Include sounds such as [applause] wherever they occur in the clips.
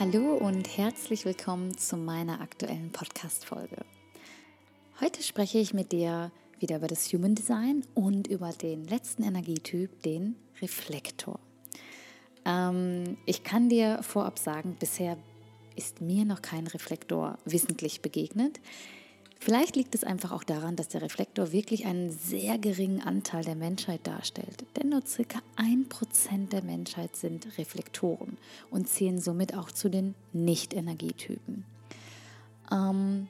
Hallo und herzlich willkommen zu meiner aktuellen Podcast-Folge. Heute spreche ich mit dir wieder über das Human Design und über den letzten Energietyp, den Reflektor. Ähm, ich kann dir vorab sagen, bisher ist mir noch kein Reflektor wissentlich begegnet. Vielleicht liegt es einfach auch daran, dass der Reflektor wirklich einen sehr geringen Anteil der Menschheit darstellt. Denn nur circa ein Prozent der Menschheit sind Reflektoren und zählen somit auch zu den Nicht-Energietypen. Ähm,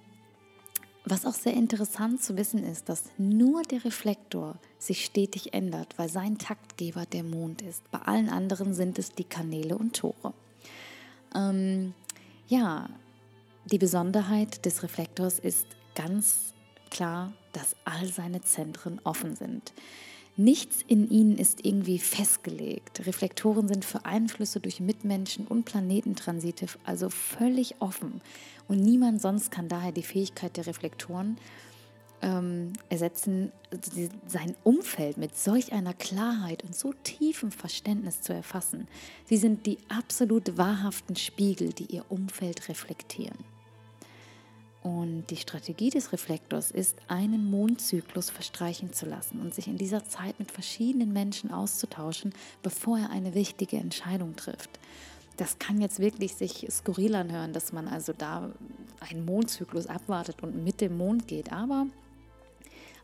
was auch sehr interessant zu wissen ist, dass nur der Reflektor sich stetig ändert, weil sein Taktgeber der Mond ist. Bei allen anderen sind es die Kanäle und Tore. Ähm, ja, die Besonderheit des Reflektors ist ganz klar, dass all seine Zentren offen sind. Nichts in ihnen ist irgendwie festgelegt. Reflektoren sind für Einflüsse durch Mitmenschen und Planetentransite also völlig offen. Und niemand sonst kann daher die Fähigkeit der Reflektoren ähm, ersetzen, sein Umfeld mit solch einer Klarheit und so tiefem Verständnis zu erfassen. Sie sind die absolut wahrhaften Spiegel, die ihr Umfeld reflektieren. Und die Strategie des Reflektors ist, einen Mondzyklus verstreichen zu lassen und sich in dieser Zeit mit verschiedenen Menschen auszutauschen, bevor er eine wichtige Entscheidung trifft. Das kann jetzt wirklich sich skurril anhören, dass man also da einen Mondzyklus abwartet und mit dem Mond geht. Aber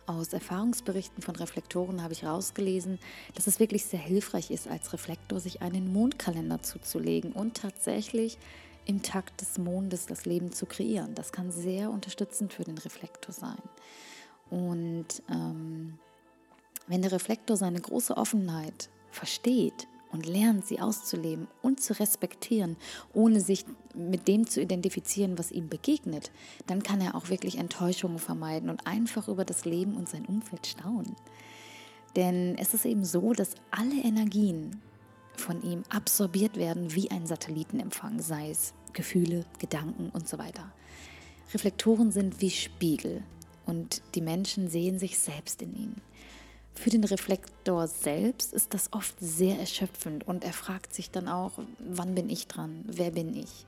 aus Erfahrungsberichten von Reflektoren habe ich herausgelesen, dass es wirklich sehr hilfreich ist, als Reflektor sich einen Mondkalender zuzulegen und tatsächlich im Takt des Mondes das Leben zu kreieren. Das kann sehr unterstützend für den Reflektor sein. Und ähm, wenn der Reflektor seine große Offenheit versteht und lernt, sie auszuleben und zu respektieren, ohne sich mit dem zu identifizieren, was ihm begegnet, dann kann er auch wirklich Enttäuschungen vermeiden und einfach über das Leben und sein Umfeld staunen. Denn es ist eben so, dass alle Energien von ihm absorbiert werden wie ein Satellitenempfang, sei es Gefühle, Gedanken und so weiter. Reflektoren sind wie Spiegel und die Menschen sehen sich selbst in ihnen. Für den Reflektor selbst ist das oft sehr erschöpfend und er fragt sich dann auch, wann bin ich dran? Wer bin ich?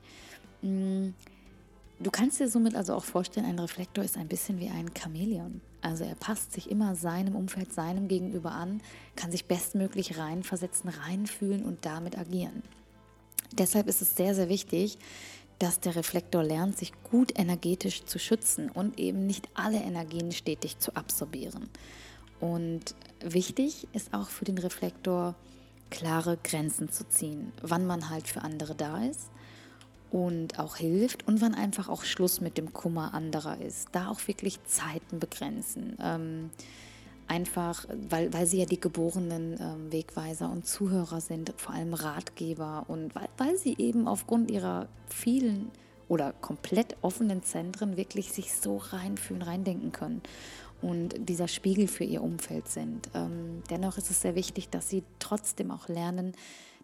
Du kannst dir somit also auch vorstellen, ein Reflektor ist ein bisschen wie ein Chamäleon. Also er passt sich immer seinem Umfeld, seinem Gegenüber an, kann sich bestmöglich reinversetzen, reinfühlen und damit agieren. Deshalb ist es sehr, sehr wichtig, dass der Reflektor lernt, sich gut energetisch zu schützen und eben nicht alle Energien stetig zu absorbieren. Und wichtig ist auch für den Reflektor, klare Grenzen zu ziehen, wann man halt für andere da ist und auch hilft und wann einfach auch Schluss mit dem Kummer anderer ist. Da auch wirklich Zeiten begrenzen. Ähm, einfach, weil, weil sie ja die geborenen ähm, Wegweiser und Zuhörer sind, vor allem Ratgeber und weil, weil sie eben aufgrund ihrer vielen oder komplett offenen Zentren wirklich sich so reinfühlen, reindenken können und dieser Spiegel für ihr Umfeld sind. Ähm, dennoch ist es sehr wichtig, dass sie trotzdem auch lernen,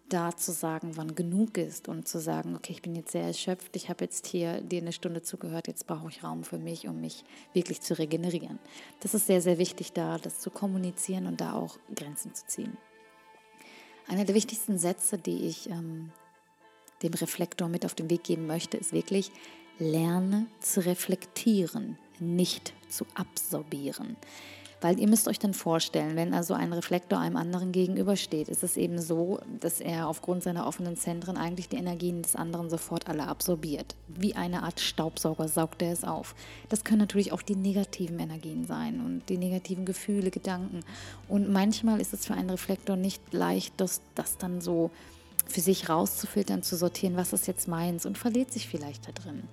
da zu sagen, wann genug ist und zu sagen, okay, ich bin jetzt sehr erschöpft, ich habe jetzt hier dir eine Stunde zugehört, jetzt brauche ich Raum für mich, um mich wirklich zu regenerieren. Das ist sehr, sehr wichtig da, das zu kommunizieren und da auch Grenzen zu ziehen. Einer der wichtigsten Sätze, die ich ähm, dem Reflektor mit auf den Weg geben möchte, ist wirklich, lerne zu reflektieren, nicht zu absorbieren. Weil ihr müsst euch dann vorstellen, wenn also ein Reflektor einem anderen gegenübersteht, ist es eben so, dass er aufgrund seiner offenen Zentren eigentlich die Energien des anderen sofort alle absorbiert. Wie eine Art Staubsauger saugt er es auf. Das können natürlich auch die negativen Energien sein und die negativen Gefühle, Gedanken. Und manchmal ist es für einen Reflektor nicht leicht, das, das dann so für sich rauszufiltern, zu sortieren, was ist jetzt meins und verliert sich vielleicht da drin.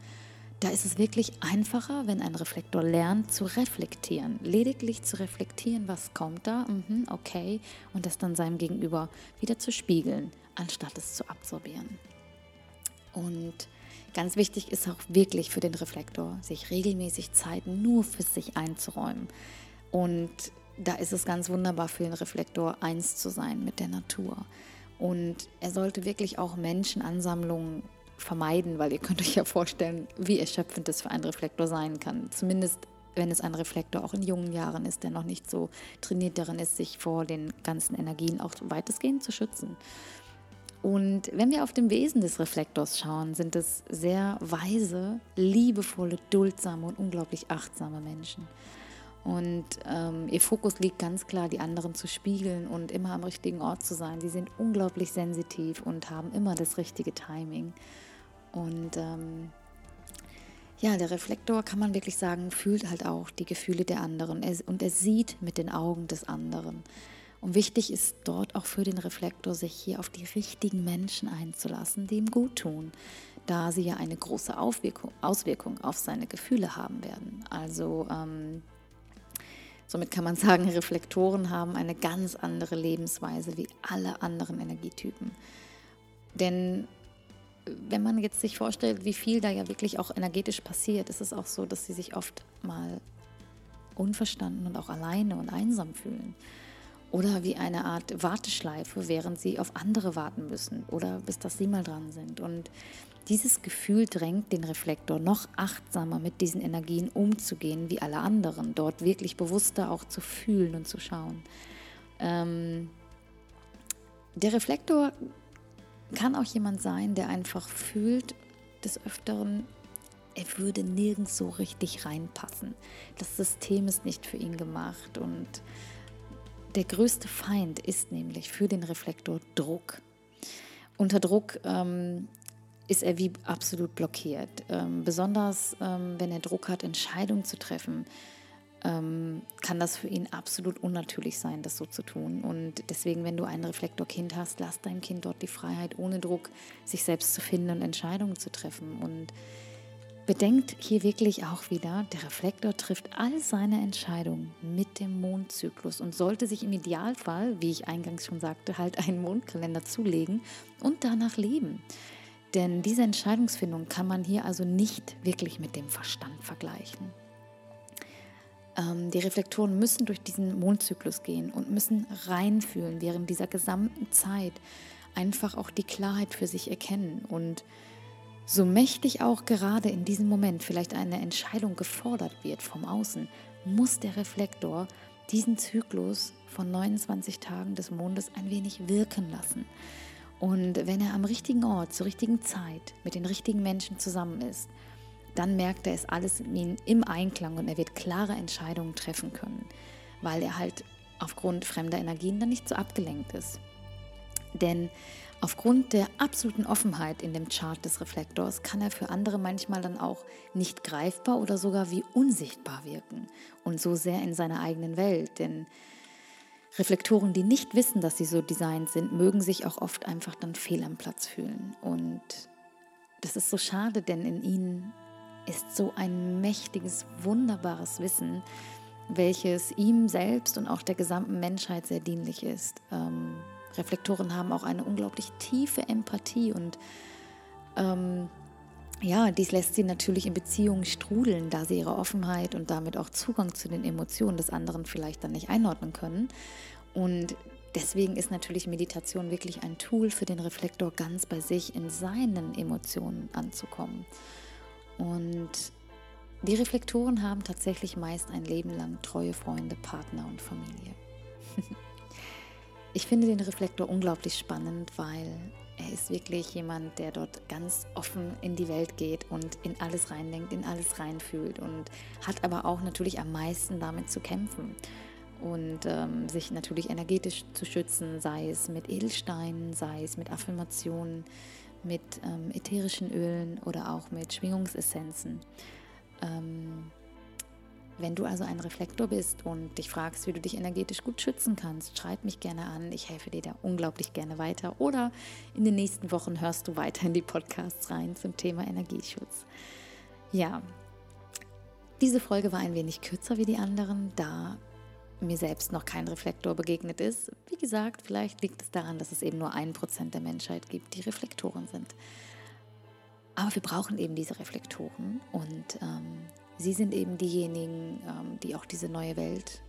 Da ist es wirklich einfacher, wenn ein Reflektor lernt zu reflektieren. Lediglich zu reflektieren, was kommt da, mhm, okay, und das dann seinem Gegenüber wieder zu spiegeln, anstatt es zu absorbieren. Und ganz wichtig ist auch wirklich für den Reflektor, sich regelmäßig Zeit nur für sich einzuräumen. Und da ist es ganz wunderbar für den Reflektor, eins zu sein mit der Natur. Und er sollte wirklich auch Menschenansammlungen vermeiden, weil ihr könnt euch ja vorstellen, wie erschöpfend das für einen Reflektor sein kann. Zumindest wenn es ein Reflektor auch in jungen Jahren ist, der noch nicht so trainiert darin ist, sich vor den ganzen Energien auch weitestgehend zu schützen. Und wenn wir auf dem Wesen des Reflektors schauen, sind es sehr weise, liebevolle, duldsame und unglaublich achtsame Menschen. Und ähm, ihr Fokus liegt ganz klar, die anderen zu spiegeln und immer am richtigen Ort zu sein. Sie sind unglaublich sensitiv und haben immer das richtige Timing. Und ähm, ja, der Reflektor kann man wirklich sagen, fühlt halt auch die Gefühle der anderen er, und er sieht mit den Augen des anderen. Und wichtig ist dort auch für den Reflektor, sich hier auf die richtigen Menschen einzulassen, die ihm gut tun, da sie ja eine große Auswirkung, Auswirkung auf seine Gefühle haben werden. Also ähm, somit kann man sagen, Reflektoren haben eine ganz andere Lebensweise wie alle anderen Energietypen. Denn wenn man jetzt sich vorstellt, wie viel da ja wirklich auch energetisch passiert, ist es auch so, dass sie sich oft mal unverstanden und auch alleine und einsam fühlen. Oder wie eine Art Warteschleife, während sie auf andere warten müssen oder bis dass sie mal dran sind. Und dieses Gefühl drängt den Reflektor noch achtsamer mit diesen Energien umzugehen wie alle anderen, dort wirklich bewusster auch zu fühlen und zu schauen. Ähm, der Reflektor kann auch jemand sein, der einfach fühlt, des Öfteren, er würde nirgends so richtig reinpassen. Das System ist nicht für ihn gemacht und der größte Feind ist nämlich für den Reflektor Druck. Unter Druck ähm, ist er wie absolut blockiert. Ähm, besonders ähm, wenn er Druck hat, Entscheidungen zu treffen, ähm, kann das für ihn absolut unnatürlich sein, das so zu tun. Und deswegen, wenn du ein Reflektorkind hast, lass deinem Kind dort die Freiheit, ohne Druck sich selbst zu finden und Entscheidungen zu treffen. Und bedenkt hier wirklich auch wieder, der Reflektor trifft all seine Entscheidungen mit dem Mondzyklus und sollte sich im Idealfall, wie ich eingangs schon sagte, halt einen Mondkalender zulegen und danach leben. Denn diese Entscheidungsfindung kann man hier also nicht wirklich mit dem Verstand vergleichen. Ähm, die Reflektoren müssen durch diesen Mondzyklus gehen und müssen reinfühlen während dieser gesamten Zeit, einfach auch die Klarheit für sich erkennen und so mächtig auch gerade in diesem Moment vielleicht eine Entscheidung gefordert wird vom Außen, muss der Reflektor diesen Zyklus von 29 Tagen des Mondes ein wenig wirken lassen. Und wenn er am richtigen Ort, zur richtigen Zeit, mit den richtigen Menschen zusammen ist, dann merkt er, es alles im Einklang und er wird klare Entscheidungen treffen können, weil er halt aufgrund fremder Energien dann nicht so abgelenkt ist. Denn aufgrund der absoluten Offenheit in dem Chart des Reflektors kann er für andere manchmal dann auch nicht greifbar oder sogar wie unsichtbar wirken und so sehr in seiner eigenen Welt. Denn Reflektoren, die nicht wissen, dass sie so designt sind, mögen sich auch oft einfach dann fehl am Platz fühlen. Und das ist so schade, denn in ihnen ist so ein mächtiges, wunderbares Wissen, welches ihm selbst und auch der gesamten Menschheit sehr dienlich ist. Ähm, Reflektoren haben auch eine unglaublich tiefe Empathie und ähm, ja, dies lässt sie natürlich in Beziehungen strudeln, da sie ihre Offenheit und damit auch Zugang zu den Emotionen des anderen vielleicht dann nicht einordnen können. Und deswegen ist natürlich Meditation wirklich ein Tool für den Reflektor, ganz bei sich in seinen Emotionen anzukommen. Und die Reflektoren haben tatsächlich meist ein Leben lang treue Freunde, Partner und Familie. [laughs] ich finde den Reflektor unglaublich spannend, weil er ist wirklich jemand, der dort ganz offen in die Welt geht und in alles reindenkt, in alles reinfühlt und hat aber auch natürlich am meisten damit zu kämpfen und ähm, sich natürlich energetisch zu schützen, sei es mit Edelsteinen, sei es mit Affirmationen, mit ähm, ätherischen Ölen oder auch mit Schwingungsessenzen. Ähm, wenn du also ein Reflektor bist und dich fragst, wie du dich energetisch gut schützen kannst, schreib mich gerne an. Ich helfe dir da unglaublich gerne weiter. Oder in den nächsten Wochen hörst du weiter in die Podcasts rein zum Thema Energieschutz. Ja, diese Folge war ein wenig kürzer wie die anderen, da mir selbst noch kein Reflektor begegnet ist. Wie gesagt, vielleicht liegt es daran, dass es eben nur ein Prozent der Menschheit gibt, die Reflektoren sind. Aber wir brauchen eben diese Reflektoren und ähm, sie sind eben diejenigen, ähm, die auch diese neue Welt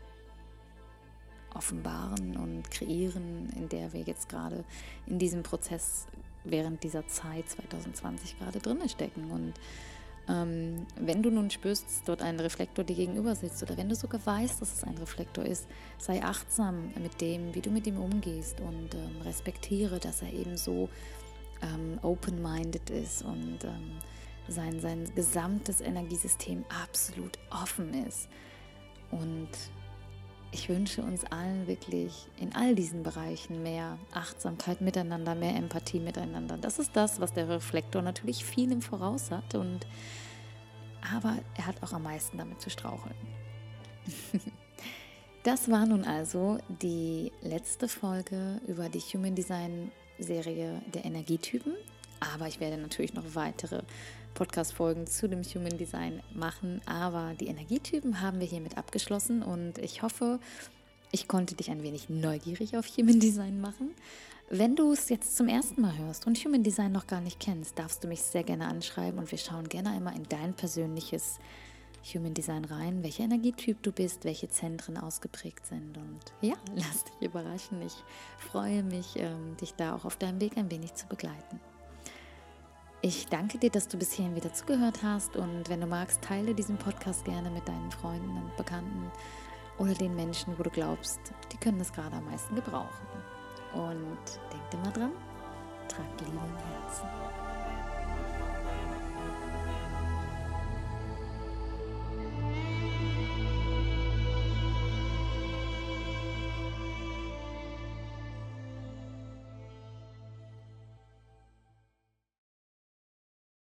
offenbaren und kreieren, in der wir jetzt gerade in diesem Prozess während dieser Zeit 2020 gerade drin stecken. Und Ähm, wenn du nun spürst, dort ein Reflektor dir gegenüber sitzt oder wenn du sogar weißt, dass es ein Reflektor ist, sei achtsam mit dem, wie du mit ihm umgehst und ähm, respektiere, dass er eben so ähm, open-minded ist und ähm, sein, sein gesamtes Energiesystem absolut offen ist. Und ich wünsche uns allen wirklich in all diesen Bereichen mehr Achtsamkeit miteinander, mehr Empathie miteinander. Das ist das, was der Reflektor natürlich viel im Voraus hat. Und, aber er hat auch am meisten damit zu straucheln. [laughs] das war nun also die letzte Folge über die Human Design Serie der Energietypen. Aber ich werde natürlich noch weitere Podcast-Folgen zu dem Human Design machen. Aber die Energietypen haben wir hiermit abgeschlossen und ich hoffe, ich konnte dich ein wenig neugierig auf Human Design machen. Wenn du es jetzt zum ersten Mal hörst und Human Design noch gar nicht kennst, darfst du mich sehr gerne anschreiben und wir schauen gerne einmal in dein persönliches Human Design rein, welcher Energietyp du bist, welche Zentren ausgeprägt sind. Und ja, lass dich überraschen. Ich freue mich, ähm, dich da auch auf deinem Weg ein wenig zu begleiten. Ich danke dir, dass du bis hierhin wieder zugehört hast und wenn du magst, teile diesen Podcast gerne mit deinen Freunden und Bekannten oder den Menschen, wo du glaubst, die können es gerade am meisten gebrauchen. Und denk immer dran, trag Liebe im Herzen.